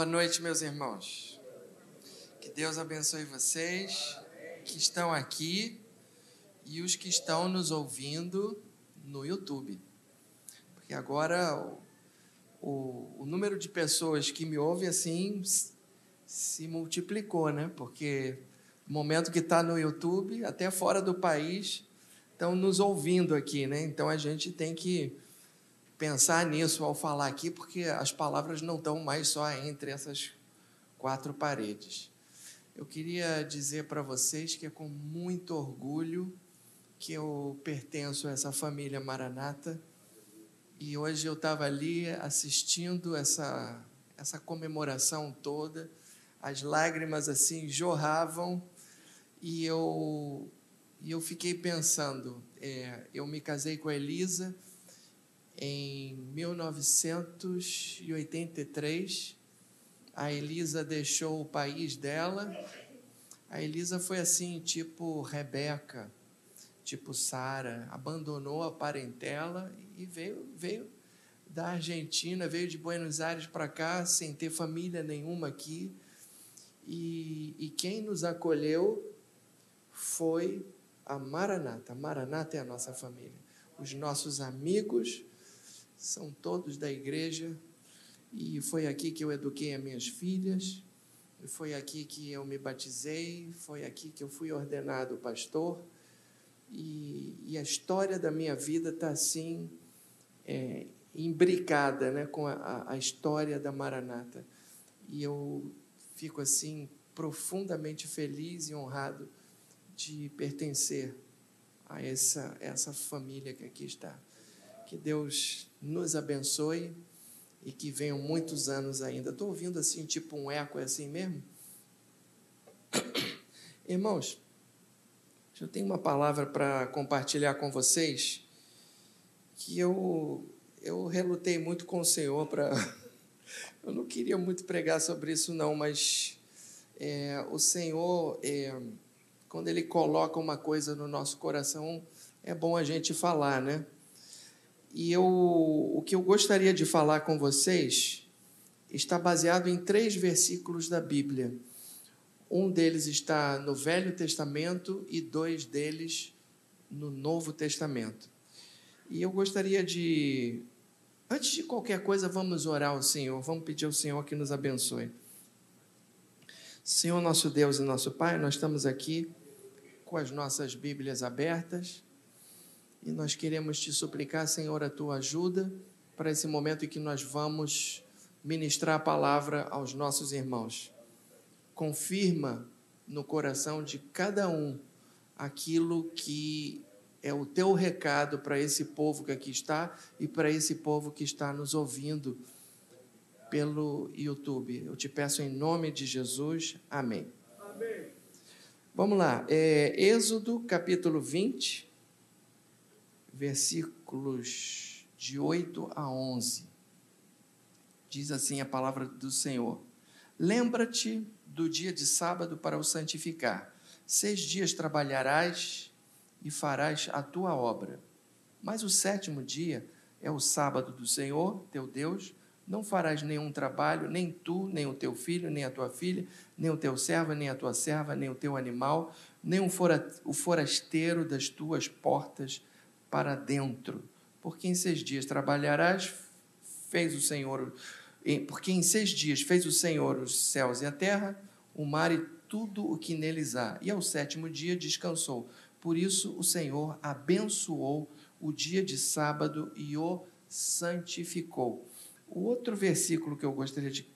Boa noite, meus irmãos. Que Deus abençoe vocês que estão aqui e os que estão nos ouvindo no YouTube. Porque agora o, o, o número de pessoas que me ouvem assim se multiplicou, né? Porque no momento que está no YouTube, até fora do país, estão nos ouvindo aqui, né? Então a gente tem que pensar nisso ao falar aqui, porque as palavras não estão mais só entre essas quatro paredes. Eu queria dizer para vocês que é com muito orgulho que eu pertenço a essa família Maranata. E hoje eu estava ali assistindo essa, essa comemoração toda, as lágrimas assim jorravam e eu, e eu fiquei pensando. É, eu me casei com a Elisa em 1983. A Elisa deixou o país dela. A Elisa foi assim, tipo Rebeca, tipo Sara, abandonou a parentela e veio, veio da Argentina, veio de Buenos Aires para cá sem ter família nenhuma aqui. E, e quem nos acolheu foi a Maranata. A Maranata é a nossa família. Os nossos amigos são todos da igreja. E foi aqui que eu eduquei as minhas filhas. Foi aqui que eu me batizei. Foi aqui que eu fui ordenado pastor. E, e a história da minha vida está assim, é, imbricada né, com a, a história da Maranata. E eu fico assim profundamente feliz e honrado de pertencer a essa, essa família que aqui está. Que Deus nos abençoe e que venham muitos anos ainda. Estou ouvindo assim, tipo um eco, é assim mesmo? Irmãos, eu tenho uma palavra para compartilhar com vocês que eu, eu relutei muito com o Senhor para. Eu não queria muito pregar sobre isso, não, mas é, o Senhor. É, quando ele coloca uma coisa no nosso coração, é bom a gente falar, né? E eu, o que eu gostaria de falar com vocês está baseado em três versículos da Bíblia. Um deles está no Velho Testamento e dois deles no Novo Testamento. E eu gostaria de, antes de qualquer coisa, vamos orar ao Senhor, vamos pedir ao Senhor que nos abençoe. Senhor, nosso Deus e nosso Pai, nós estamos aqui com as nossas Bíblias abertas e nós queremos te suplicar, Senhor, a tua ajuda para esse momento em que nós vamos ministrar a palavra aos nossos irmãos. Confirma no coração de cada um aquilo que é o teu recado para esse povo que aqui está e para esse povo que está nos ouvindo pelo YouTube. Eu te peço em nome de Jesus. Amém. Amém. Vamos lá, é, Êxodo capítulo 20, versículos de 8 a 11. Diz assim a palavra do Senhor: Lembra-te do dia de sábado para o santificar. Seis dias trabalharás e farás a tua obra. Mas o sétimo dia é o sábado do Senhor, teu Deus não farás nenhum trabalho, nem tu, nem o teu filho, nem a tua filha, nem o teu servo, nem a tua serva, nem o teu animal, nem o forasteiro das tuas portas para dentro. Porque em seis dias trabalharás, fez o Senhor, porque em seis dias fez o Senhor os céus e a terra, o mar e tudo o que neles há. E ao sétimo dia descansou. Por isso o Senhor abençoou o dia de sábado e o santificou. O outro versículo que eu gostaria de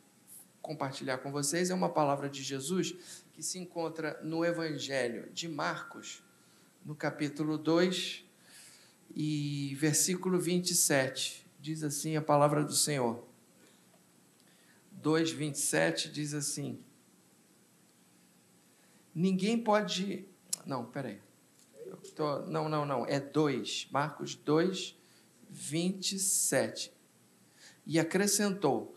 compartilhar com vocês é uma palavra de Jesus que se encontra no Evangelho de Marcos, no capítulo 2 e versículo 27. Diz assim a palavra do Senhor. 2, 27 diz assim: Ninguém pode. Não, peraí. Tô... Não, não, não. É 2. Marcos 2, 27 e acrescentou: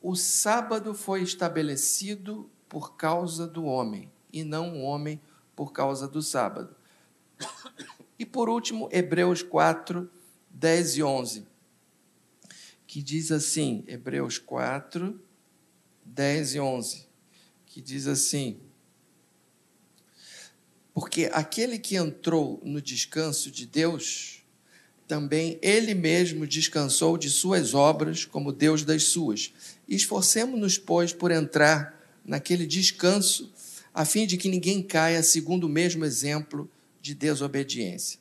O sábado foi estabelecido por causa do homem, e não o homem por causa do sábado. E por último, Hebreus 4, 10 e 11, que diz assim: Hebreus 4, 10 e 11, que diz assim: Porque aquele que entrou no descanso de Deus, também ele mesmo descansou de suas obras, como Deus das suas. Esforcemos-nos, pois, por entrar naquele descanso, a fim de que ninguém caia segundo o mesmo exemplo de desobediência.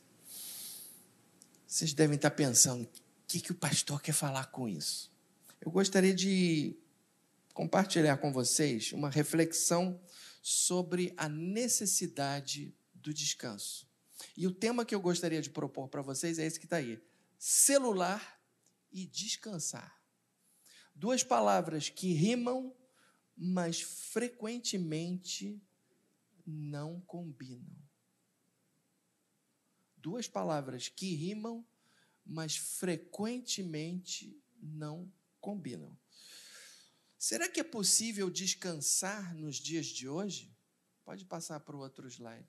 Vocês devem estar pensando, o que, que o pastor quer falar com isso? Eu gostaria de compartilhar com vocês uma reflexão sobre a necessidade do descanso. E o tema que eu gostaria de propor para vocês é esse que está aí: celular e descansar. Duas palavras que rimam, mas frequentemente não combinam. Duas palavras que rimam, mas frequentemente não combinam. Será que é possível descansar nos dias de hoje? Pode passar para o outro slide.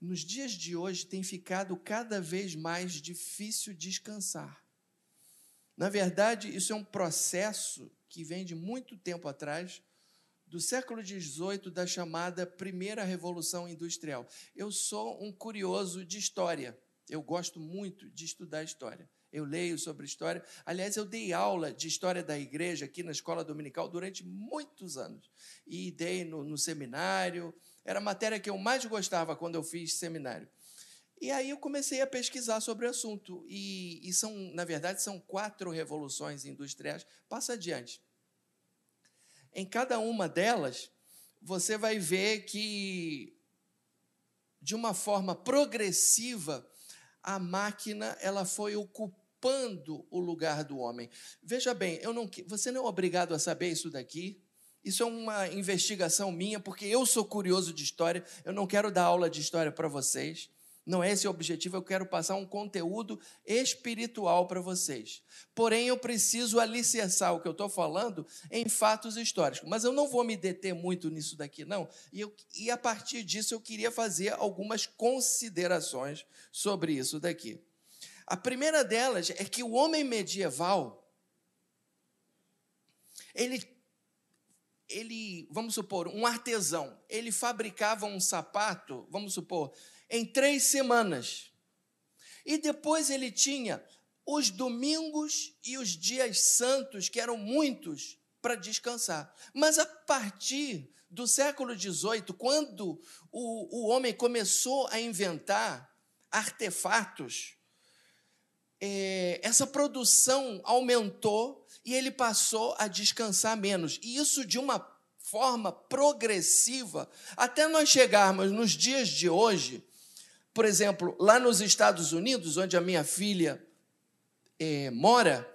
Nos dias de hoje tem ficado cada vez mais difícil descansar. Na verdade, isso é um processo que vem de muito tempo atrás, do século XVIII, da chamada Primeira Revolução Industrial. Eu sou um curioso de história. Eu gosto muito de estudar história. Eu leio sobre história. Aliás, eu dei aula de história da igreja aqui na escola dominical durante muitos anos. E dei no, no seminário. Era a matéria que eu mais gostava quando eu fiz seminário. E aí eu comecei a pesquisar sobre o assunto. E, e são, na verdade, são quatro revoluções industriais. Passa adiante. Em cada uma delas, você vai ver que, de uma forma progressiva, a máquina ela foi ocupando o lugar do homem. Veja bem, eu não, você não é obrigado a saber isso daqui. Isso é uma investigação minha, porque eu sou curioso de história. Eu não quero dar aula de história para vocês. Não é esse o objetivo, eu quero passar um conteúdo espiritual para vocês. Porém, eu preciso alicerçar o que eu estou falando em fatos históricos. Mas eu não vou me deter muito nisso daqui, não. E, eu, e a partir disso, eu queria fazer algumas considerações sobre isso daqui. A primeira delas é que o homem medieval, ele ele, vamos supor, um artesão, ele fabricava um sapato, vamos supor, em três semanas. E depois ele tinha os domingos e os dias santos, que eram muitos, para descansar. Mas a partir do século XVIII, quando o, o homem começou a inventar artefatos, é, essa produção aumentou e ele passou a descansar menos. E isso de uma forma progressiva, até nós chegarmos nos dias de hoje, por exemplo, lá nos Estados Unidos, onde a minha filha é, mora,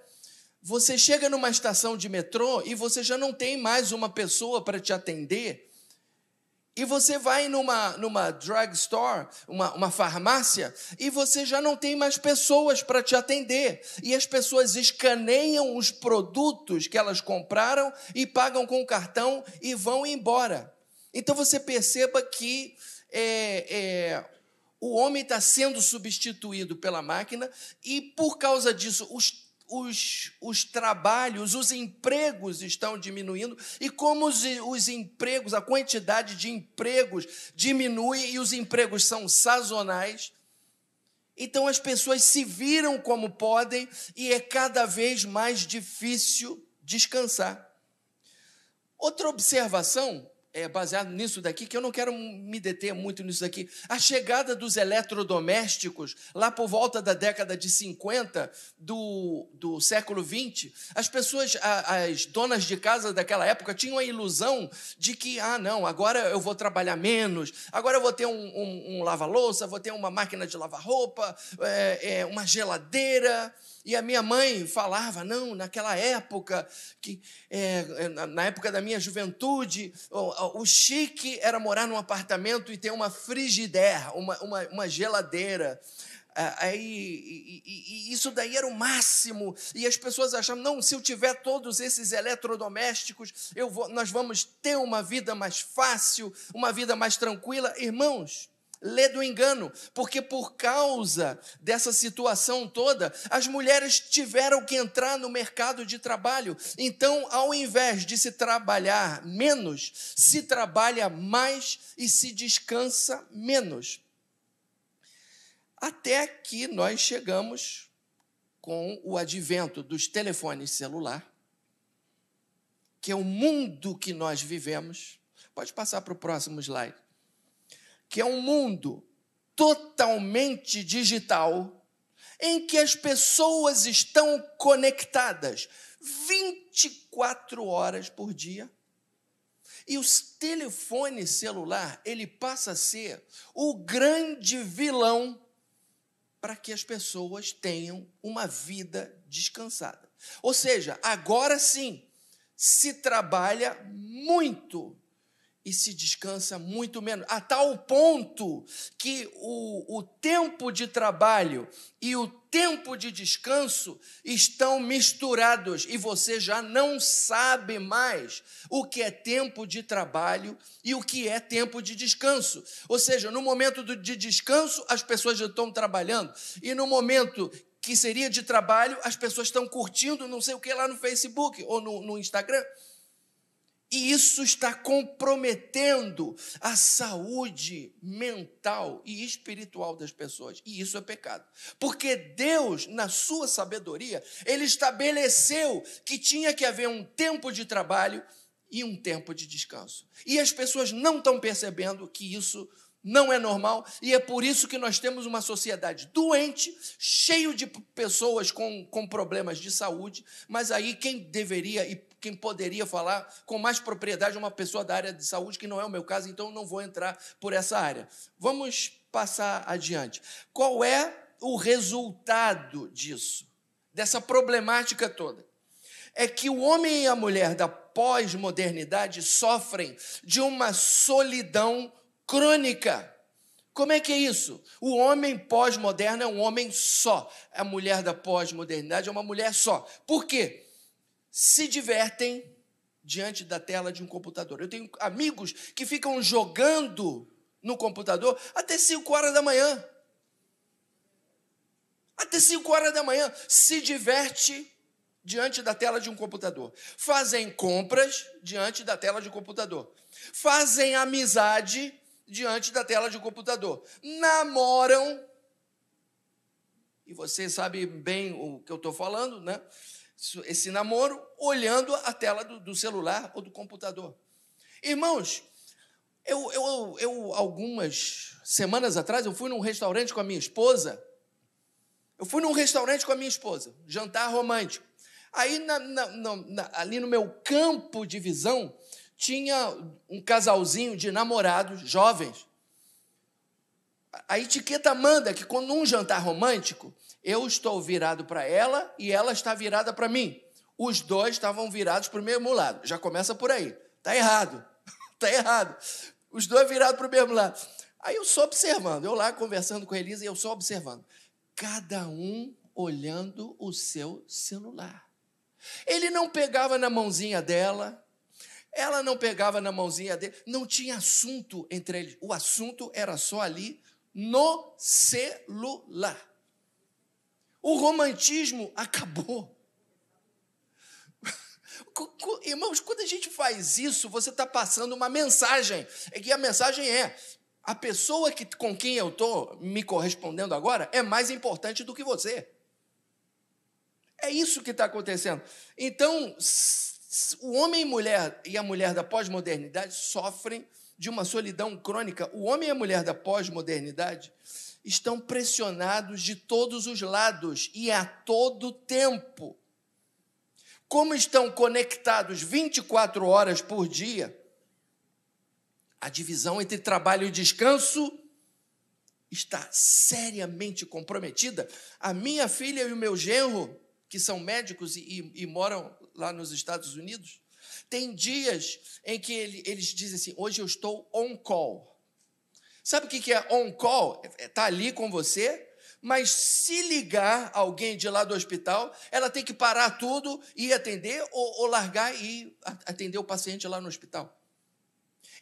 você chega numa estação de metrô e você já não tem mais uma pessoa para te atender. E você vai numa, numa drugstore, uma, uma farmácia, e você já não tem mais pessoas para te atender. E as pessoas escaneiam os produtos que elas compraram e pagam com o cartão e vão embora. Então você perceba que é, é, o homem está sendo substituído pela máquina e, por causa disso, os, os, os trabalhos, os empregos estão diminuindo. E como os, os empregos, a quantidade de empregos diminui e os empregos são sazonais, então as pessoas se viram como podem e é cada vez mais difícil descansar. Outra observação é baseado nisso daqui, que eu não quero me deter muito nisso daqui. A chegada dos eletrodomésticos, lá por volta da década de 50 do, do século 20, as pessoas, as donas de casa daquela época, tinham a ilusão de que, ah, não, agora eu vou trabalhar menos, agora eu vou ter um, um, um lava-louça, vou ter uma máquina de lavar roupa, é, é, uma geladeira. E a minha mãe falava, não, naquela época, que é, é na época da minha juventude, o, o, chique era morar num apartamento e ter uma frigideira, uma, uma, uma geladeira. Aí, e, e, e isso daí era o máximo. E as pessoas achavam, não, se eu tiver todos esses eletrodomésticos, eu vou, nós vamos ter uma vida mais fácil, uma vida mais tranquila. Irmãos, lê do engano, porque por causa dessa situação toda, as mulheres tiveram que entrar no mercado de trabalho. Então, ao invés de se trabalhar menos, se trabalha mais e se descansa menos. Até que nós chegamos com o advento dos telefones celular, que é o mundo que nós vivemos. Pode passar para o próximo slide que é um mundo totalmente digital, em que as pessoas estão conectadas 24 horas por dia. E o telefone celular, ele passa a ser o grande vilão para que as pessoas tenham uma vida descansada. Ou seja, agora sim, se trabalha muito e se descansa muito menos, a tal ponto que o, o tempo de trabalho e o tempo de descanso estão misturados e você já não sabe mais o que é tempo de trabalho e o que é tempo de descanso. Ou seja, no momento de descanso, as pessoas já estão trabalhando, e no momento que seria de trabalho, as pessoas estão curtindo não sei o que lá no Facebook ou no, no Instagram. E isso está comprometendo a saúde mental e espiritual das pessoas. E isso é pecado. Porque Deus, na sua sabedoria, ele estabeleceu que tinha que haver um tempo de trabalho e um tempo de descanso. E as pessoas não estão percebendo que isso não é normal, e é por isso que nós temos uma sociedade doente, cheio de pessoas com, com problemas de saúde, mas aí quem deveria e quem poderia falar com mais propriedade é uma pessoa da área de saúde, que não é o meu caso, então não vou entrar por essa área. Vamos passar adiante. Qual é o resultado disso, dessa problemática toda? É que o homem e a mulher da pós-modernidade sofrem de uma solidão crônica. Como é que é isso? O homem pós-moderno é um homem só. A mulher da pós-modernidade é uma mulher só. Por quê? Se divertem diante da tela de um computador. Eu tenho amigos que ficam jogando no computador até 5 horas da manhã. Até 5 horas da manhã se diverte diante da tela de um computador. Fazem compras diante da tela de um computador. Fazem amizade diante da tela de um computador. Namoram. E você sabe bem o que eu estou falando, né? Esse namoro olhando a tela do, do celular ou do computador. Irmãos, eu, eu, eu, algumas semanas atrás, eu fui num restaurante com a minha esposa. Eu fui num restaurante com a minha esposa, jantar romântico. Aí, na, na, na, ali no meu campo de visão, tinha um casalzinho de namorados jovens. A etiqueta manda que, quando um jantar romântico, eu estou virado para ela e ela está virada para mim. Os dois estavam virados para o mesmo lado. Já começa por aí. Está errado. Está errado. Os dois virados para o mesmo lado. Aí eu só observando, eu lá conversando com a Elisa e eu só observando. Cada um olhando o seu celular. Ele não pegava na mãozinha dela, ela não pegava na mãozinha dele, não tinha assunto entre eles. O assunto era só ali no celular. O romantismo acabou. Irmãos, quando a gente faz isso, você está passando uma mensagem. É que a mensagem é: a pessoa que, com quem eu estou me correspondendo agora é mais importante do que você. É isso que está acontecendo. Então, o homem e mulher e a mulher da pós-modernidade sofrem de uma solidão crônica. O homem e a mulher da pós-modernidade estão pressionados de todos os lados e a todo tempo. Como estão conectados 24 horas por dia, a divisão entre trabalho e descanso está seriamente comprometida. A minha filha e o meu genro, que são médicos e, e, e moram lá nos Estados Unidos, tem dias em que ele, eles dizem assim: hoje eu estou on call. Sabe o que é on-call? Está ali com você, mas se ligar alguém de lá do hospital, ela tem que parar tudo e atender, ou, ou largar e atender o paciente lá no hospital.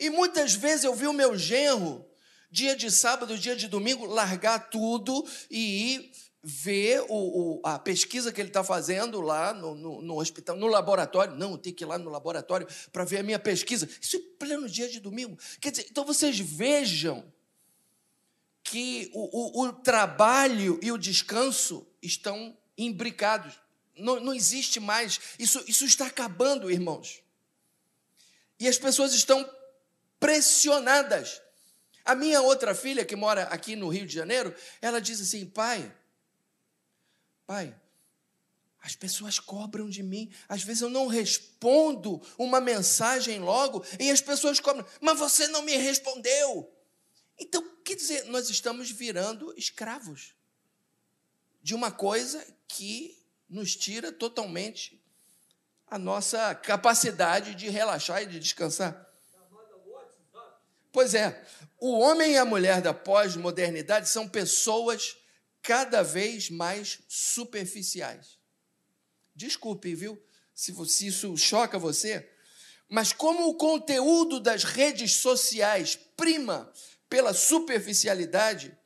E muitas vezes eu vi o meu genro dia de sábado, dia de domingo, largar tudo e ir ver o, o, a pesquisa que ele está fazendo lá no, no, no, hospital, no laboratório. Não, tem que ir lá no laboratório para ver a minha pesquisa. Isso é pleno dia de domingo. Quer dizer, então vocês vejam que o, o, o trabalho e o descanso estão imbricados. Não, não existe mais. Isso, isso está acabando, irmãos. E as pessoas estão pressionadas. A minha outra filha, que mora aqui no Rio de Janeiro, ela diz assim: pai, pai, as pessoas cobram de mim. Às vezes eu não respondo uma mensagem logo e as pessoas cobram, mas você não me respondeu. Então, quer dizer, nós estamos virando escravos de uma coisa que nos tira totalmente a nossa capacidade de relaxar e de descansar. Pois é, o homem e a mulher da pós-modernidade são pessoas cada vez mais superficiais. Desculpe, viu, se, se isso choca você, mas como o conteúdo das redes sociais prima pela superficialidade,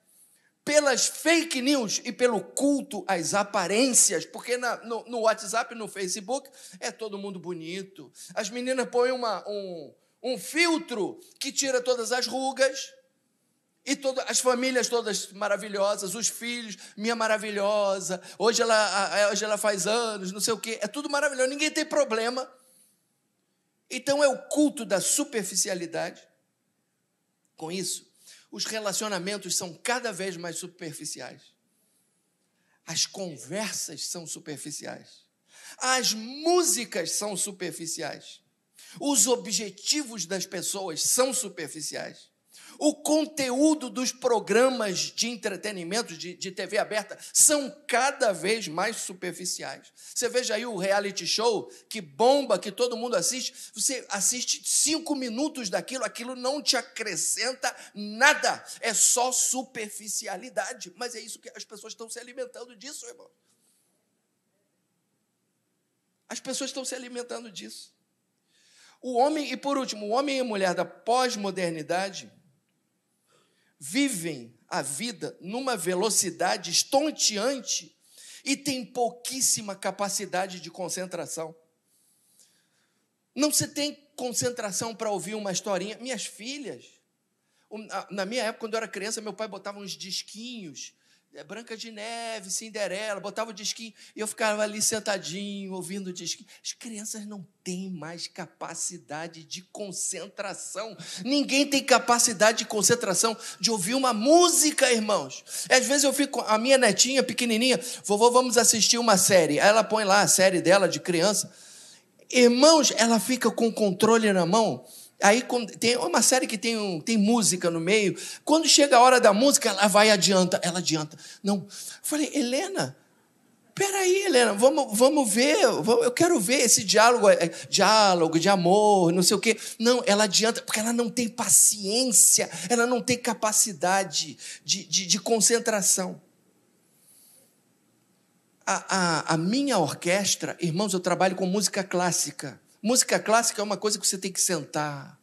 pelas fake news e pelo culto às aparências, porque na, no, no, WhatsApp, no Facebook, é todo mundo bonito. As meninas põem uma, um, um filtro que tira todas as rugas, e todas, as famílias todas maravilhosas, os filhos, minha maravilhosa, hoje ela, hoje ela faz anos, não sei o quê, é tudo maravilhoso, ninguém tem problema. Então é o culto da superficialidade. Com isso, os relacionamentos são cada vez mais superficiais. As conversas são superficiais. As músicas são superficiais. Os objetivos das pessoas são superficiais o conteúdo dos programas de entretenimento de, de, TV aberta são cada vez mais superficiais. Você veja aí o reality show que bomba, que todo mundo assiste. Você assiste cinco minutos daquilo, aquilo não te acrescenta nada. É só superficialidade. Mas é isso que as pessoas estão se alimentando disso, irmão. As pessoas estão se alimentando disso. O homem, e por último, o homem e a mulher da pós-modernidade vivem a vida numa velocidade estonteante e têm pouquíssima capacidade de concentração. Não se tem concentração para ouvir uma historinha. Minhas filhas, na minha época, quando eu era criança, meu pai botava uns disquinhos Branca de Neve, Cinderela, botava o disquinho e eu ficava ali sentadinho, ouvindo o disquinho. As crianças não têm mais capacidade de concentração. Ninguém tem capacidade de concentração de ouvir uma música, irmãos. Às vezes eu fico, a minha netinha pequenininha, vovô, vamos assistir uma série. Aí ela põe lá a série dela de criança. Irmãos, ela fica com o controle na mão Aí tem uma série que tem, tem música no meio. Quando chega a hora da música, ela vai adianta, ela adianta. Não. Eu falei, Helena, peraí, Helena, vamos, vamos ver, eu quero ver esse diálogo, é, diálogo de amor, não sei o quê. Não, ela adianta, porque ela não tem paciência, ela não tem capacidade de, de, de concentração. A, a, a minha orquestra, irmãos, eu trabalho com música clássica. Música clássica é uma coisa que você tem que sentar,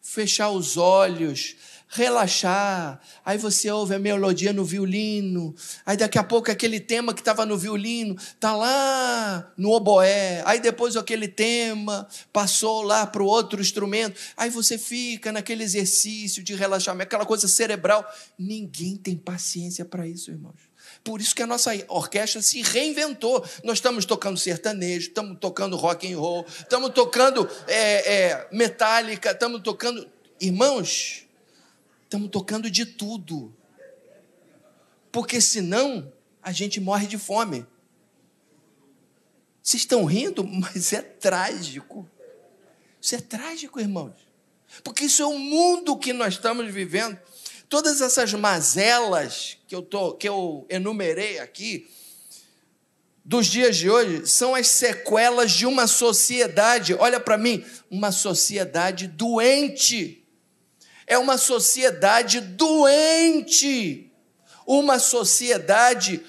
fechar os olhos, relaxar. Aí você ouve a melodia no violino. Aí daqui a pouco aquele tema que estava no violino está lá no oboé. Aí depois aquele tema passou lá para o outro instrumento. Aí você fica naquele exercício de relaxamento, aquela coisa cerebral. Ninguém tem paciência para isso, irmãos. Por isso que a nossa orquestra se reinventou. Nós estamos tocando sertanejo, estamos tocando rock and roll, estamos tocando é, é, metálica, estamos tocando. Irmãos, estamos tocando de tudo. Porque senão a gente morre de fome. Vocês estão rindo, mas é trágico. Isso é trágico, irmãos. Porque isso é o mundo que nós estamos vivendo. Todas essas mazelas que eu, tô, que eu enumerei aqui, dos dias de hoje, são as sequelas de uma sociedade, olha para mim, uma sociedade doente. É uma sociedade doente. Uma sociedade,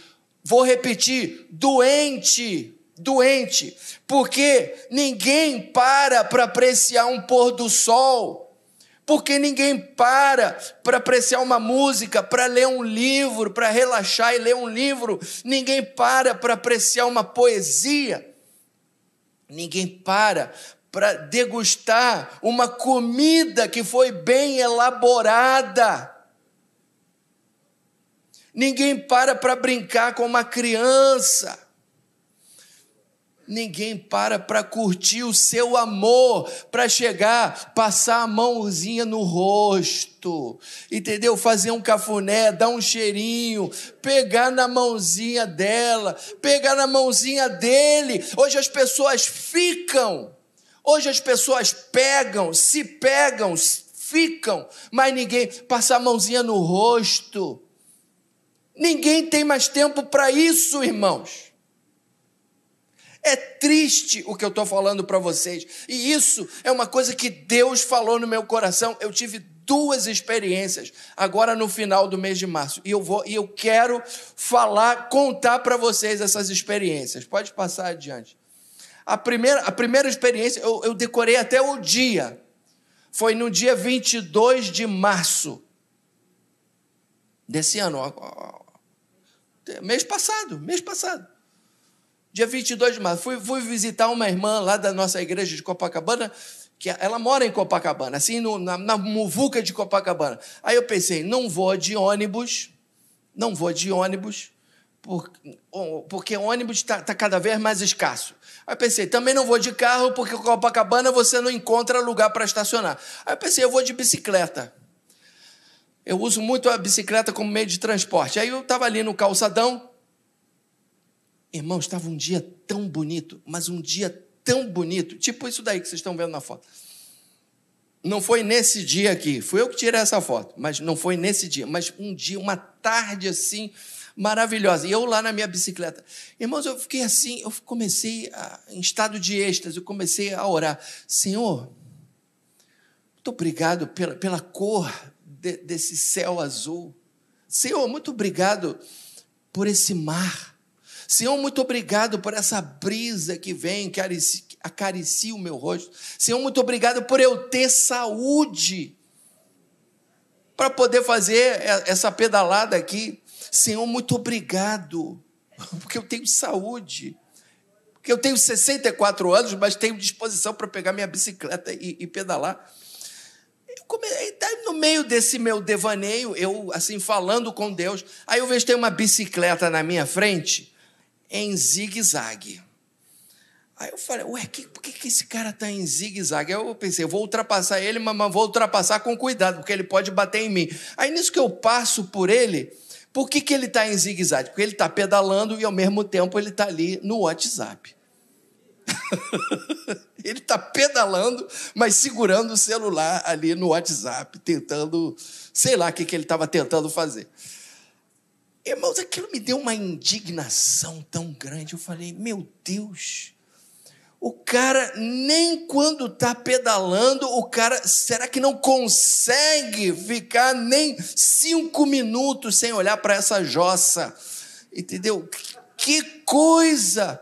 vou repetir, doente doente, porque ninguém para para apreciar um pôr do sol porque ninguém para para apreciar uma música, para ler um livro, para relaxar e ler um livro, ninguém para para apreciar uma poesia, ninguém para para degustar uma comida que foi bem elaborada. Ninguém para para brincar com uma criança. Ninguém para para curtir o seu amor, para chegar, passar a mãozinha no rosto, entendeu? Fazer um cafuné, dar um cheirinho, pegar na mãozinha dela, pegar na mãozinha dele. Hoje as pessoas ficam, hoje as pessoas pegam, se pegam, ficam, mas ninguém passa a mãozinha no rosto. Ninguém tem mais tempo para isso, irmãos. É triste o que eu estou falando para vocês. E isso é uma coisa que Deus falou no meu coração. Eu tive duas experiências agora no final do mês de março. E eu vou e eu quero falar, contar para vocês essas experiências. Pode passar adiante. A primeira, a primeira experiência, eu, eu decorei até o dia. Foi no dia 22 de março desse ano. Mês passado, mês passado dia 22 de março, fui, fui visitar uma irmã lá da nossa igreja de Copacabana, que ela mora em Copacabana, assim, no, na, na muvuca de Copacabana. Aí eu pensei, não vou de ônibus, não vou de ônibus, porque, porque ônibus está tá cada vez mais escasso. Aí pensei, também não vou de carro, porque Copacabana você não encontra lugar para estacionar. Aí eu pensei, eu vou de bicicleta. Eu uso muito a bicicleta como meio de transporte. Aí eu estava ali no calçadão, Irmão, estava um dia tão bonito, mas um dia tão bonito, tipo isso daí que vocês estão vendo na foto. Não foi nesse dia aqui, fui eu que tirei essa foto, mas não foi nesse dia, mas um dia, uma tarde assim, maravilhosa. E eu lá na minha bicicleta. Irmãos, eu fiquei assim, eu comecei a, em estado de êxtase, eu comecei a orar. Senhor, muito obrigado pela, pela cor de, desse céu azul. Senhor, muito obrigado por esse mar. Senhor, muito obrigado por essa brisa que vem, que acaricia o meu rosto. Senhor, muito obrigado por eu ter saúde para poder fazer essa pedalada aqui. Senhor, muito obrigado, porque eu tenho saúde. Porque eu tenho 64 anos, mas tenho disposição para pegar minha bicicleta e, e pedalar. no meio desse meu devaneio, eu assim falando com Deus, aí eu vejo tem uma bicicleta na minha frente em zigue-zague. Aí eu falei, ué, que, por que, que esse cara está em zigue-zague? Aí eu pensei, eu vou ultrapassar ele, mas vou ultrapassar com cuidado, porque ele pode bater em mim. Aí nisso que eu passo por ele, por que, que ele está em zigue-zague? Porque ele está pedalando e ao mesmo tempo ele está ali no WhatsApp. ele está pedalando, mas segurando o celular ali no WhatsApp, tentando, sei lá o que, que ele estava tentando fazer. Irmãos, aquilo me deu uma indignação tão grande. Eu falei, meu Deus, o cara, nem quando está pedalando, o cara, será que não consegue ficar nem cinco minutos sem olhar para essa jossa? Entendeu? Que coisa!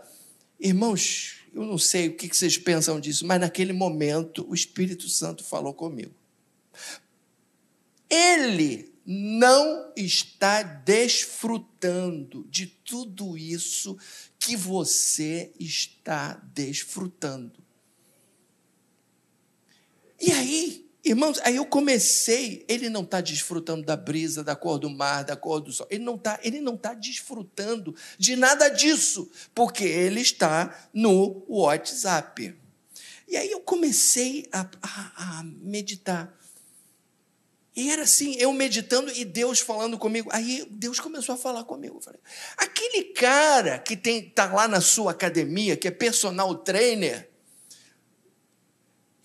Irmãos, eu não sei o que vocês pensam disso, mas naquele momento o Espírito Santo falou comigo. Ele não está desfrutando de tudo isso que você está desfrutando. E aí, irmãos, aí eu comecei, ele não está desfrutando da brisa, da cor do mar, da cor do sol, ele não está, ele não está desfrutando de nada disso, porque ele está no WhatsApp. E aí eu comecei a, a, a meditar. E era assim, eu meditando e Deus falando comigo. Aí Deus começou a falar comigo. Eu falei, aquele cara que tem tá lá na sua academia, que é personal trainer,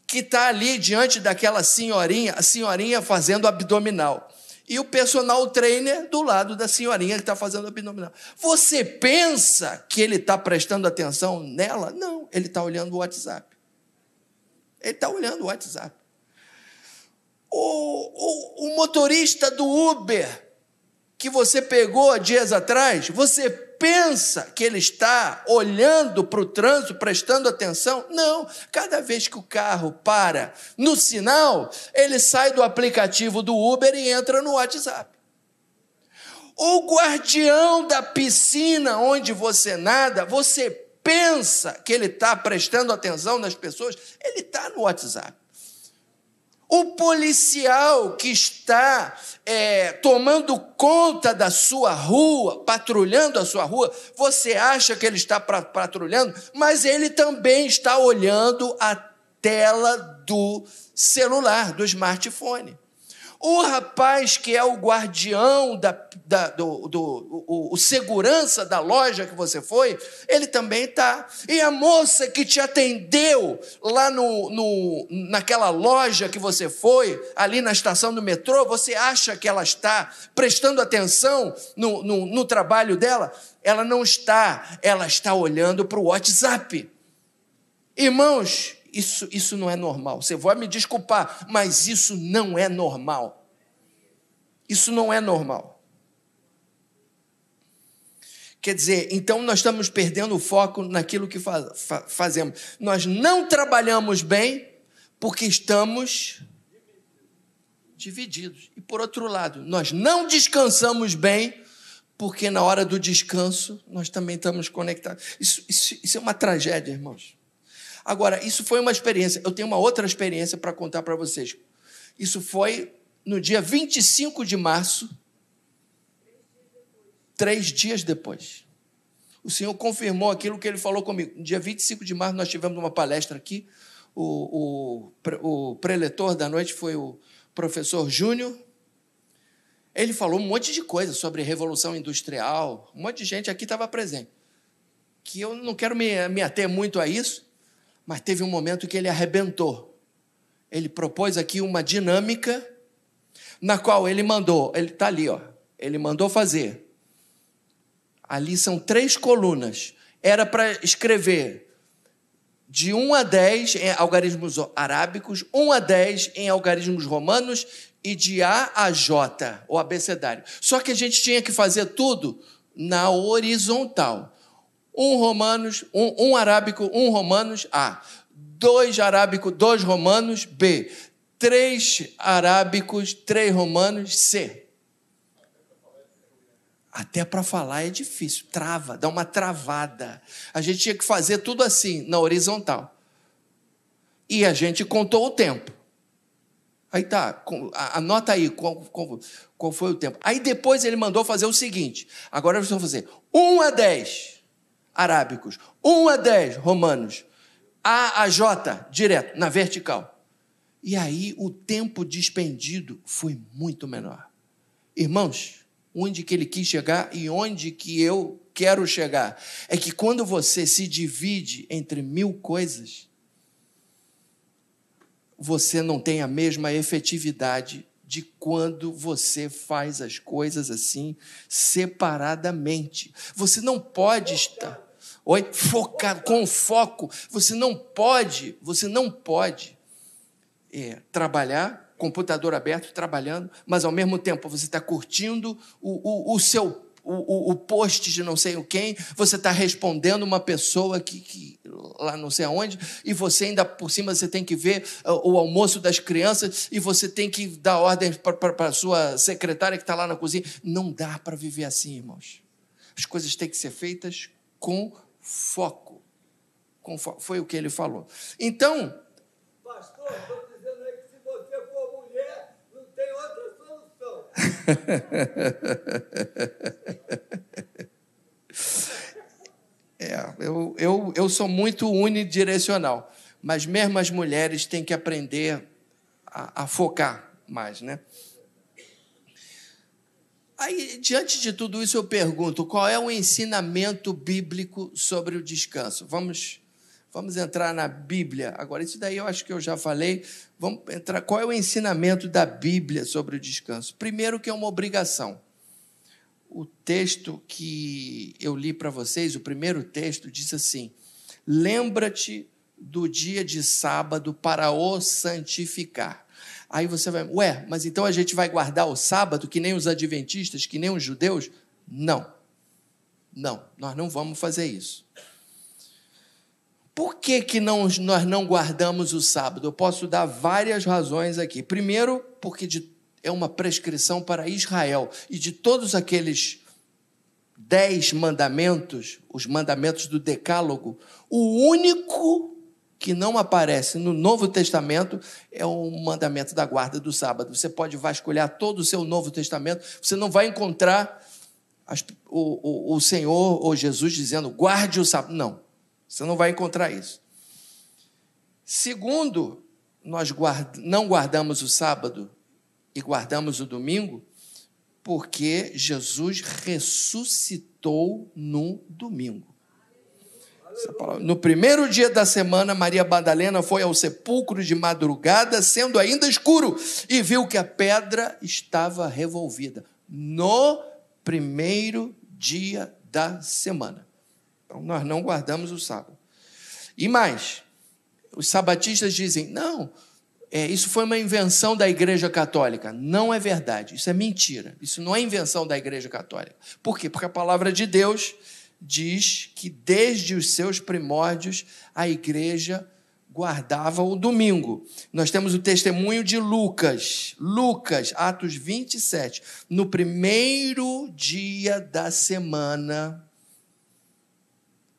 que está ali diante daquela senhorinha, a senhorinha fazendo abdominal. E o personal trainer do lado da senhorinha que está fazendo abdominal. Você pensa que ele está prestando atenção nela? Não, ele está olhando o WhatsApp. Ele está olhando o WhatsApp. O, o, o motorista do Uber que você pegou dias atrás, você pensa que ele está olhando para o trânsito, prestando atenção? Não. Cada vez que o carro para no sinal, ele sai do aplicativo do Uber e entra no WhatsApp. O guardião da piscina onde você nada, você pensa que ele está prestando atenção nas pessoas, ele está no WhatsApp. O policial que está é, tomando conta da sua rua, patrulhando a sua rua, você acha que ele está patrulhando, mas ele também está olhando a tela do celular, do smartphone. O rapaz que é o guardião, da, da do, do o, o, segurança da loja que você foi, ele também está. E a moça que te atendeu lá no, no, naquela loja que você foi, ali na estação do metrô, você acha que ela está prestando atenção no, no, no trabalho dela? Ela não está, ela está olhando para o WhatsApp. Irmãos, isso, isso não é normal. Você vai me desculpar, mas isso não é normal. Isso não é normal. Quer dizer, então nós estamos perdendo o foco naquilo que fa fa fazemos. Nós não trabalhamos bem porque estamos divididos. E por outro lado, nós não descansamos bem porque na hora do descanso nós também estamos conectados. Isso, isso, isso é uma tragédia, irmãos. Agora, isso foi uma experiência. Eu tenho uma outra experiência para contar para vocês. Isso foi no dia 25 de março, três dias depois. O Senhor confirmou aquilo que ele falou comigo. No dia 25 de março, nós tivemos uma palestra aqui. O, o, o preletor da noite foi o professor Júnior. Ele falou um monte de coisa sobre revolução industrial. Um monte de gente aqui estava presente. Que eu não quero me, me ater muito a isso, mas teve um momento que ele arrebentou. Ele propôs aqui uma dinâmica na qual ele mandou, ele está ali, ó, ele mandou fazer. Ali são três colunas. Era para escrever de 1 a 10 em algarismos arábicos, 1 a 10 em algarismos romanos e de A a J, o abecedário. Só que a gente tinha que fazer tudo na horizontal um romanos, um, um arábico, um romanos, A. Dois arábico, dois romanos, B. Três arábicos, três romanos, C. Até para falar é difícil, trava, dá uma travada. A gente tinha que fazer tudo assim, na horizontal. E a gente contou o tempo. Aí tá, anota aí qual, qual, qual foi o tempo. Aí depois ele mandou fazer o seguinte: agora vocês vão fazer 1 a 10 arábicos. 1 a 10 romanos. A a J, direto, na vertical. E aí o tempo despendido foi muito menor. Irmãos, onde que ele quis chegar e onde que eu quero chegar é que quando você se divide entre mil coisas, você não tem a mesma efetividade de quando você faz as coisas assim separadamente. Você não pode estar Oi? Focado, com foco. Você não pode, você não pode é, trabalhar, computador aberto, trabalhando, mas ao mesmo tempo você está curtindo o, o, o seu o, o, post de não sei o quem, você está respondendo uma pessoa que, que, lá não sei aonde, e você ainda por cima você tem que ver o, o almoço das crianças e você tem que dar ordem para a sua secretária que está lá na cozinha. Não dá para viver assim, irmãos. As coisas têm que ser feitas com foco. Foi o que ele falou. Então. Pastor, estou dizendo aí que se você for mulher, não tem outra solução. é, eu, eu, eu sou muito unidirecional. Mas mesmo as mulheres têm que aprender a, a focar mais, né? Aí, diante de tudo isso, eu pergunto: qual é o ensinamento bíblico sobre o descanso? Vamos, vamos entrar na Bíblia. Agora, isso daí eu acho que eu já falei. Vamos entrar. Qual é o ensinamento da Bíblia sobre o descanso? Primeiro, que é uma obrigação. O texto que eu li para vocês, o primeiro texto, diz assim: Lembra-te do dia de sábado para o santificar. Aí você vai, ué, mas então a gente vai guardar o sábado que nem os adventistas, que nem os judeus? Não. Não, nós não vamos fazer isso. Por que, que não, nós não guardamos o sábado? Eu posso dar várias razões aqui. Primeiro, porque de, é uma prescrição para Israel e de todos aqueles dez mandamentos, os mandamentos do Decálogo, o único que não aparece no Novo Testamento é o mandamento da guarda do sábado. Você pode vasculhar todo o seu Novo Testamento, você não vai encontrar as, o, o, o Senhor ou Jesus dizendo guarde o sábado. Não, você não vai encontrar isso. Segundo, nós não guardamos o sábado e guardamos o domingo porque Jesus ressuscitou no domingo. No primeiro dia da semana, Maria Madalena foi ao sepulcro de madrugada, sendo ainda escuro, e viu que a pedra estava revolvida. No primeiro dia da semana. Então, nós não guardamos o sábado. E mais, os sabatistas dizem: não, é, isso foi uma invenção da Igreja Católica. Não é verdade, isso é mentira. Isso não é invenção da Igreja Católica. Por quê? Porque a palavra de Deus diz que desde os seus primórdios a igreja guardava o domingo. Nós temos o testemunho de Lucas, Lucas, Atos 27. No primeiro dia da semana,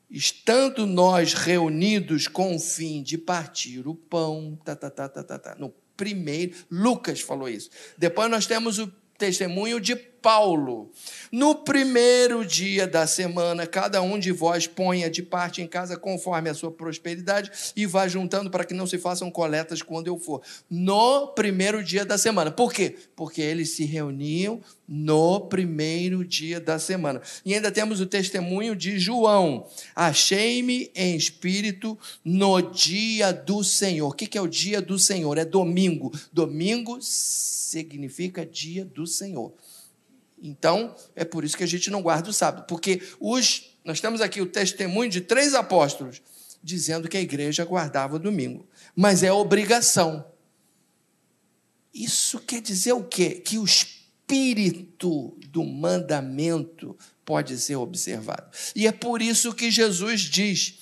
estando nós reunidos com o fim de partir o pão, tá, tá, tá, tá, tá, tá, no primeiro, Lucas falou isso. Depois nós temos o testemunho de Paulo. No primeiro dia da semana, cada um de vós ponha de parte em casa conforme a sua prosperidade e vá juntando para que não se façam coletas quando eu for. No primeiro dia da semana. Por quê? Porque eles se reuniam no primeiro dia da semana. E ainda temos o testemunho de João. Achei-me em espírito no dia do Senhor. O que é o dia do Senhor? É domingo. Domingo significa dia do Senhor. Então, é por isso que a gente não guarda o sábado, porque os, nós temos aqui o testemunho de três apóstolos dizendo que a igreja guardava o domingo, mas é obrigação. Isso quer dizer o quê? Que o espírito do mandamento pode ser observado. E é por isso que Jesus diz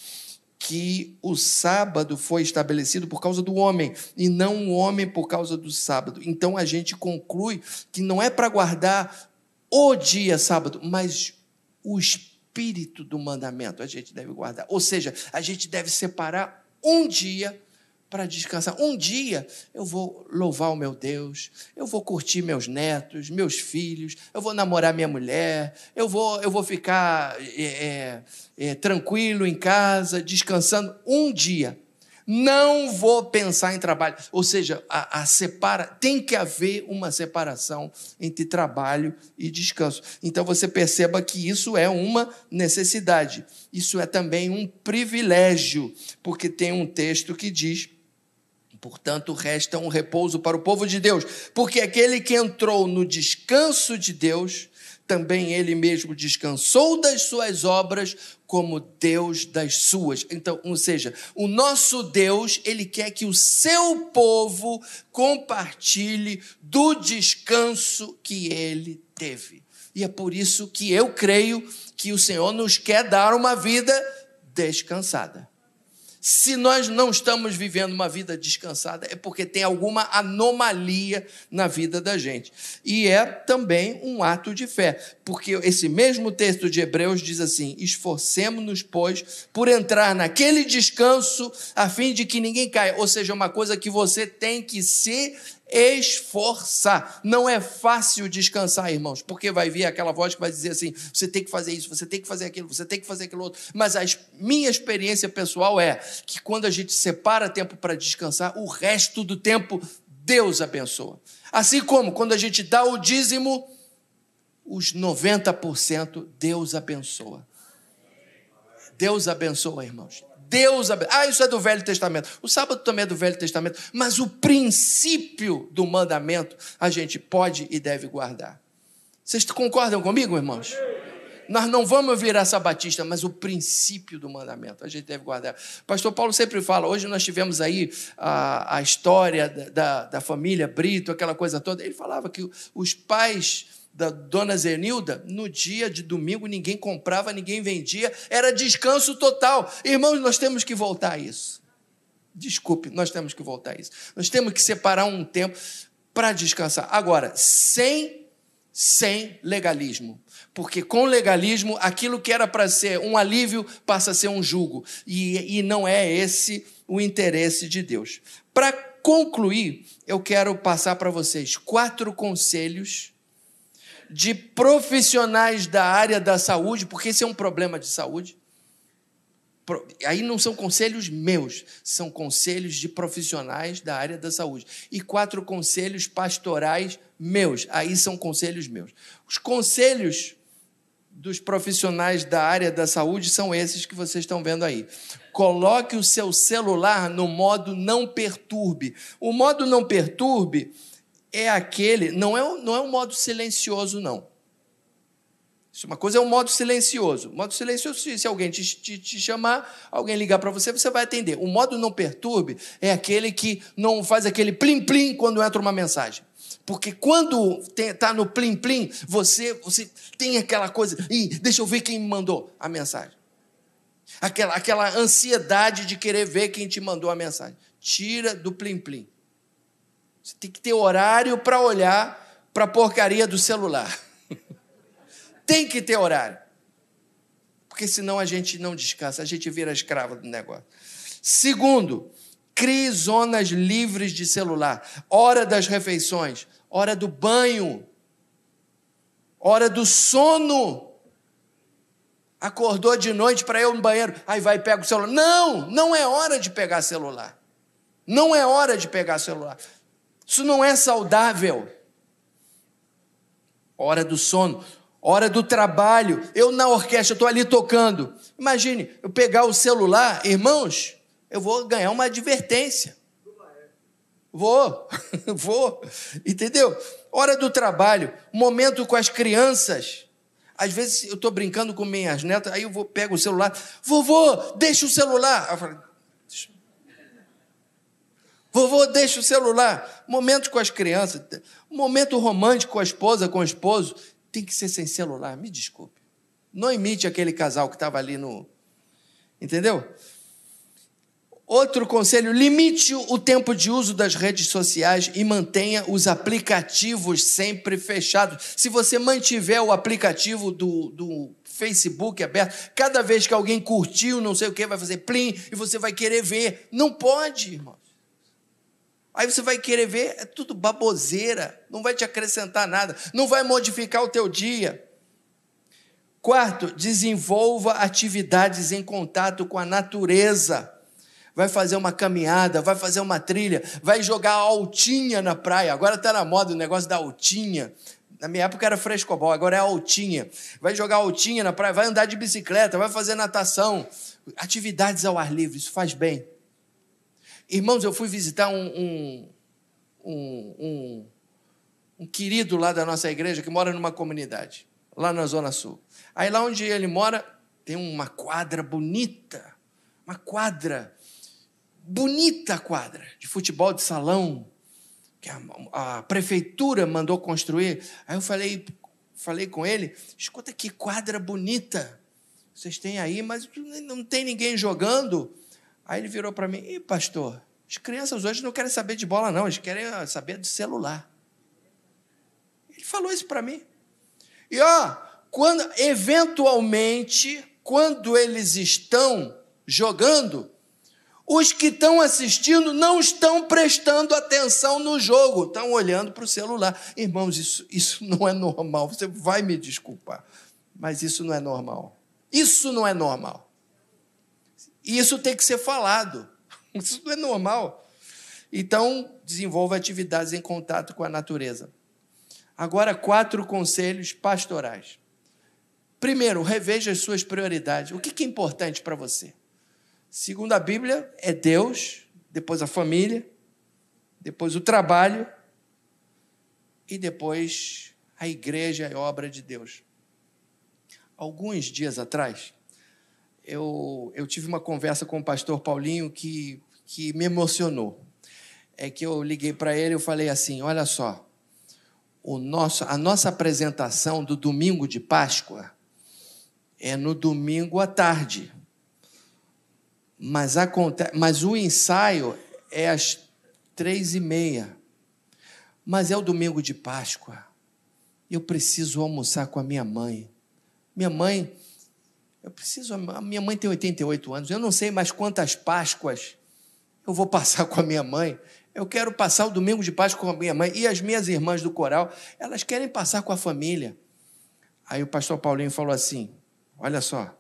que o sábado foi estabelecido por causa do homem e não o homem por causa do sábado. Então a gente conclui que não é para guardar o dia sábado, mas o espírito do mandamento a gente deve guardar. Ou seja, a gente deve separar um dia para descansar. Um dia eu vou louvar o meu Deus, eu vou curtir meus netos, meus filhos, eu vou namorar minha mulher, eu vou, eu vou ficar é, é, é tranquilo em casa, descansando. Um dia não vou pensar em trabalho. Ou seja, a, a, separa, tem que haver uma separação entre trabalho e descanso. Então você perceba que isso é uma necessidade. Isso é também um privilégio, porque tem um texto que diz Portanto, resta um repouso para o povo de Deus, porque aquele que entrou no descanso de Deus também ele mesmo descansou das suas obras como Deus das suas. Então, ou seja, o nosso Deus, ele quer que o seu povo compartilhe do descanso que ele teve. E é por isso que eu creio que o Senhor nos quer dar uma vida descansada. Se nós não estamos vivendo uma vida descansada, é porque tem alguma anomalia na vida da gente. E é também um ato de fé, porque esse mesmo texto de Hebreus diz assim: esforcemos-nos, pois, por entrar naquele descanso, a fim de que ninguém caia. Ou seja, uma coisa que você tem que se esforçar. Não é fácil descansar, irmãos, porque vai vir aquela voz que vai dizer assim: você tem que fazer isso, você tem que fazer aquilo, você tem que fazer aquilo outro. Mas a minha experiência pessoal é que quando a gente separa tempo para descansar, o resto do tempo Deus abençoa. Assim como quando a gente dá o dízimo, os 90% Deus abençoa. Deus abençoa, irmãos. Deus abençoa. Ah, isso é do Velho Testamento. O sábado também é do Velho Testamento. Mas o princípio do mandamento a gente pode e deve guardar. Vocês concordam comigo, irmãos? nós não vamos virar sabatista, mas o princípio do mandamento a gente deve guardar. Pastor Paulo sempre fala, hoje nós tivemos aí a, a história da, da, da família Brito, aquela coisa toda. Ele falava que os pais da dona Zenilda, no dia de domingo ninguém comprava, ninguém vendia, era descanso total. Irmãos, nós temos que voltar a isso. Desculpe, nós temos que voltar a isso. Nós temos que separar um tempo para descansar. Agora, sem sem legalismo. Porque com legalismo, aquilo que era para ser um alívio passa a ser um jugo. E, e não é esse o interesse de Deus. Para concluir, eu quero passar para vocês quatro conselhos de profissionais da área da saúde, porque esse é um problema de saúde. Aí não são conselhos meus, são conselhos de profissionais da área da saúde. E quatro conselhos pastorais meus, aí são conselhos meus. Os conselhos dos profissionais da área da saúde são esses que vocês estão vendo aí. Coloque o seu celular no modo não perturbe. O modo não perturbe é aquele, não é, não é um modo silencioso, não. Uma coisa é um modo silencioso. O modo silencioso, se alguém te, te, te chamar, alguém ligar para você, você vai atender. O modo não perturbe é aquele que não faz aquele plim-plim quando entra uma mensagem. Porque quando está no plim-plim, você, você tem aquela coisa, Ih, deixa eu ver quem me mandou a mensagem. Aquela, aquela ansiedade de querer ver quem te mandou a mensagem. Tira do plim-plim. Você tem que ter horário para olhar para a porcaria do celular. tem que ter horário. Porque senão a gente não descansa, a gente vira escravo do negócio. Segundo, crie zonas livres de celular. Hora das refeições, hora do banho, hora do sono. Acordou de noite para ir no banheiro, aí vai e pega o celular. Não, não é hora de pegar celular. Não é hora de pegar celular. Isso não é saudável. Hora do sono, hora do trabalho. Eu na orquestra estou ali tocando. Imagine, eu pegar o celular, irmãos, eu vou ganhar uma advertência. Vou, vou, entendeu? Hora do trabalho, momento com as crianças. Às vezes eu estou brincando com minhas netas, aí eu vou, pego o celular, vovô, deixa o celular. Eu falo, Vovô, deixa o celular. Momento com as crianças, momento romântico com a esposa, com o esposo, tem que ser sem celular. Me desculpe. Não imite aquele casal que estava ali no. Entendeu? Outro conselho: limite o tempo de uso das redes sociais e mantenha os aplicativos sempre fechados. Se você mantiver o aplicativo do, do Facebook aberto, cada vez que alguém curtiu, não sei o que, vai fazer plim e você vai querer ver. Não pode, irmão. Aí você vai querer ver, é tudo baboseira, não vai te acrescentar nada, não vai modificar o teu dia. Quarto, desenvolva atividades em contato com a natureza. Vai fazer uma caminhada, vai fazer uma trilha, vai jogar altinha na praia. Agora está na moda o negócio da altinha. Na minha época era frescobol, agora é altinha. Vai jogar altinha na praia, vai andar de bicicleta, vai fazer natação. Atividades ao ar livre, isso faz bem. Irmãos, eu fui visitar um, um, um, um, querido lá da nossa igreja que mora numa comunidade, lá na Zona Sul. Aí lá onde ele mora, tem uma quadra bonita, uma quadra, bonita quadra de futebol de salão, que a, a, prefeitura mandou construir. Aí eu falei, falei com ele, escuta que quadra bonita vocês têm aí, mas não tem ninguém jogando. Aí ele virou para mim: e pastor, as crianças hoje não querem saber de bola, não, eles querem saber do celular. Ele falou isso para mim. E ó, quando eventualmente, quando eles estão jogando, os que estão assistindo não estão prestando atenção no jogo, estão olhando para o celular. Irmãos, isso, isso não é normal. Você vai me desculpar, mas isso não é normal. Isso não é normal. E isso tem que ser falado. Isso não é normal. Então, desenvolva atividades em contato com a natureza. Agora, quatro conselhos pastorais. Primeiro, reveja as suas prioridades. O que é importante para você? Segundo a Bíblia, é Deus, depois a família, depois o trabalho e depois a igreja e obra de Deus. alguns dias atrás, eu, eu tive uma conversa com o pastor Paulinho que, que me emocionou. É que eu liguei para ele e falei assim: olha só, o nosso, a nossa apresentação do domingo de Páscoa é no domingo à tarde. Mas, acontece, mas o ensaio é às três e meia. Mas é o domingo de Páscoa. Eu preciso almoçar com a minha mãe. Minha mãe, eu preciso. A minha mãe tem 88 anos. Eu não sei mais quantas Páscoas eu vou passar com a minha mãe. Eu quero passar o domingo de Páscoa com a minha mãe. E as minhas irmãs do coral, elas querem passar com a família. Aí o pastor Paulinho falou assim: Olha só,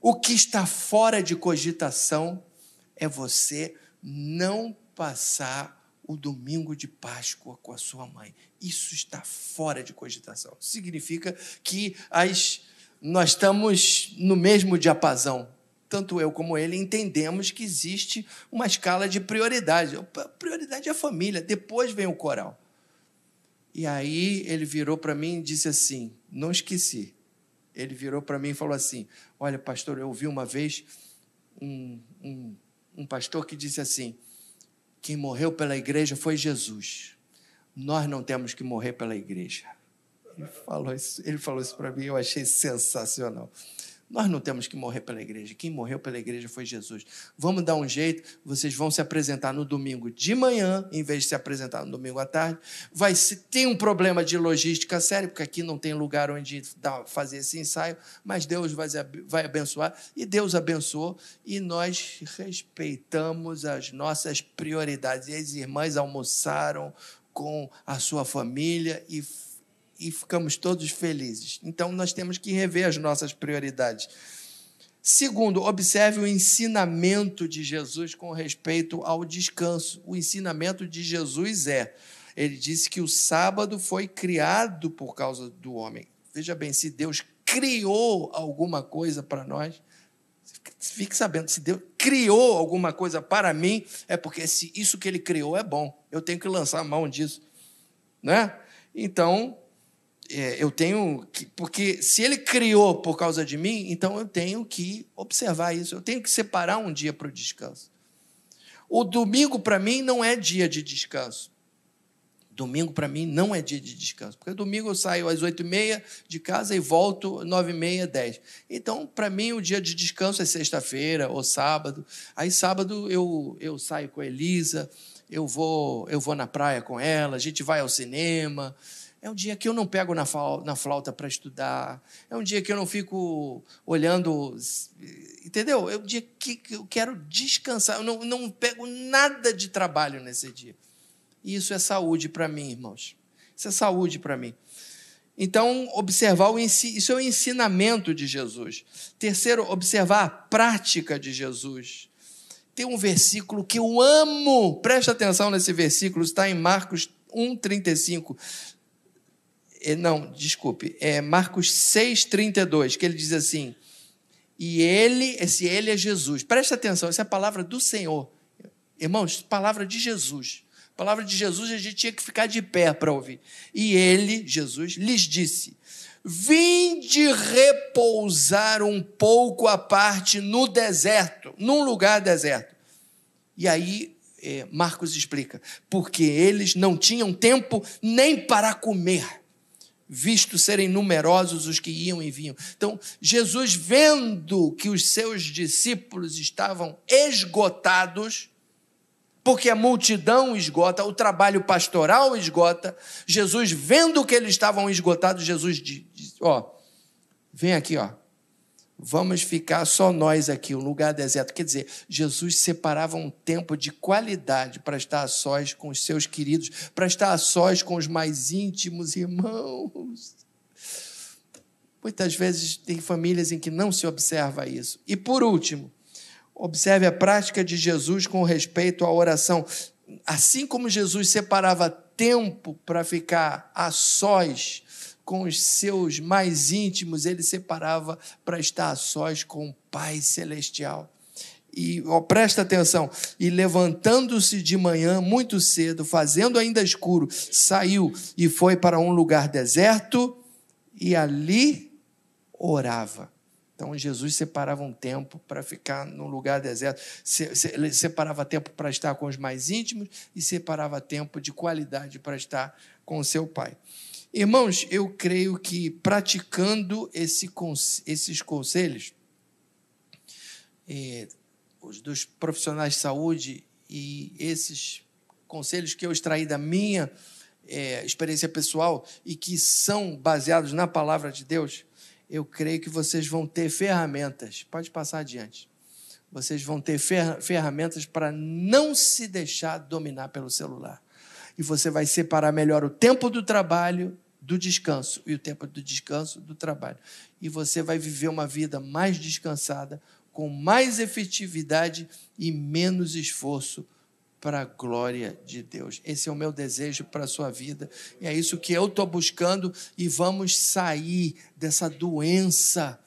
o que está fora de cogitação é você não passar o domingo de Páscoa com a sua mãe. Isso está fora de cogitação. Significa que as, nós estamos no mesmo diapasão. Tanto eu como ele entendemos que existe uma escala de prioridade. A prioridade é a família, depois vem o coral. E aí ele virou para mim e disse assim: Não esqueci ele virou para mim e falou assim: Olha, pastor, eu ouvi uma vez um, um, um pastor que disse assim: Quem morreu pela igreja foi Jesus. Nós não temos que morrer pela igreja. Ele falou isso, ele falou isso para mim, eu achei sensacional. Nós não temos que morrer pela igreja. Quem morreu pela igreja foi Jesus. Vamos dar um jeito. Vocês vão se apresentar no domingo de manhã, em vez de se apresentar no domingo à tarde. Vai se tem um problema de logística sério, porque aqui não tem lugar onde dar, fazer esse ensaio. Mas Deus vai, vai abençoar e Deus abençoou e nós respeitamos as nossas prioridades. E as irmãs almoçaram com a sua família e e ficamos todos felizes. Então, nós temos que rever as nossas prioridades. Segundo, observe o ensinamento de Jesus com respeito ao descanso. O ensinamento de Jesus é: ele disse que o sábado foi criado por causa do homem. Veja bem, se Deus criou alguma coisa para nós, fique sabendo, se Deus criou alguma coisa para mim, é porque se isso que ele criou é bom. Eu tenho que lançar mão disso. Né? Então, eu tenho que, porque se ele criou por causa de mim, então eu tenho que observar isso, eu tenho que separar um dia para o descanso. O domingo para mim não é dia de descanso. Domingo para mim não é dia de descanso, porque domingo eu saio às oito e meia de casa e volto nove e meia, dez. Então, para mim, o dia de descanso é sexta-feira ou sábado. Aí, sábado, eu, eu saio com a Elisa, eu vou, eu vou na praia com ela, a gente vai ao cinema, é um dia que eu não pego na flauta para estudar. É um dia que eu não fico olhando. Entendeu? É um dia que eu quero descansar. Eu não, não pego nada de trabalho nesse dia. Isso é saúde para mim, irmãos. Isso é saúde para mim. Então, observar o isso é o ensinamento de Jesus. Terceiro, observar a prática de Jesus. Tem um versículo que eu amo, preste atenção nesse versículo, está em Marcos 1,35. É, não, desculpe, é Marcos 6,32, que ele diz assim: E ele, esse ele é Jesus. Presta atenção, essa é a palavra do Senhor. Irmãos, palavra de Jesus. palavra de Jesus, a gente tinha que ficar de pé para ouvir. E ele, Jesus, lhes disse: Vinde repousar um pouco à parte no deserto, num lugar deserto. E aí é, Marcos explica: porque eles não tinham tempo nem para comer visto serem numerosos os que iam e vinham. Então, Jesus, vendo que os seus discípulos estavam esgotados, porque a multidão esgota, o trabalho pastoral esgota, Jesus, vendo que eles estavam esgotados, Jesus diz: Ó, vem aqui, ó, vamos ficar só nós aqui, um lugar deserto. Quer dizer, Jesus separava um tempo de qualidade para estar a sós com os seus queridos, para estar a sós com os mais íntimos irmãos. Muitas vezes tem famílias em que não se observa isso. E por último, observe a prática de Jesus com respeito à oração. Assim como Jesus separava tempo para ficar a sós com os seus mais íntimos, ele separava para estar a sós com o Pai Celestial. E presta atenção, e levantando-se de manhã muito cedo, fazendo ainda escuro, saiu e foi para um lugar deserto, e ali orava. Então Jesus separava um tempo para ficar num lugar deserto, ele separava tempo para estar com os mais íntimos e separava tempo de qualidade para estar com o seu pai. Irmãos, eu creio que praticando esse, esses conselhos eh, dos profissionais de saúde e esses conselhos que eu extraí da minha eh, experiência pessoal e que são baseados na palavra de Deus, eu creio que vocês vão ter ferramentas. Pode passar adiante. Vocês vão ter ferramentas para não se deixar dominar pelo celular. E você vai separar melhor o tempo do trabalho do descanso e o tempo do descanso do trabalho. E você vai viver uma vida mais descansada, com mais efetividade e menos esforço para a glória de Deus. Esse é o meu desejo para a sua vida. E é isso que eu estou buscando. E vamos sair dessa doença,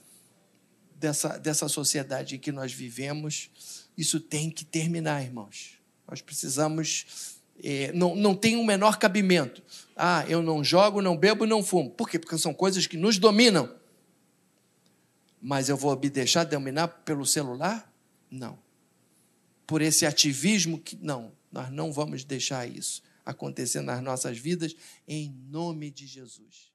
dessa, dessa sociedade em que nós vivemos. Isso tem que terminar, irmãos. Nós precisamos. É, não, não tem o um menor cabimento. Ah, eu não jogo, não bebo, não fumo. Por quê? Porque são coisas que nos dominam. Mas eu vou me deixar dominar pelo celular? Não por esse ativismo que não, nós não vamos deixar isso acontecer nas nossas vidas em nome de Jesus.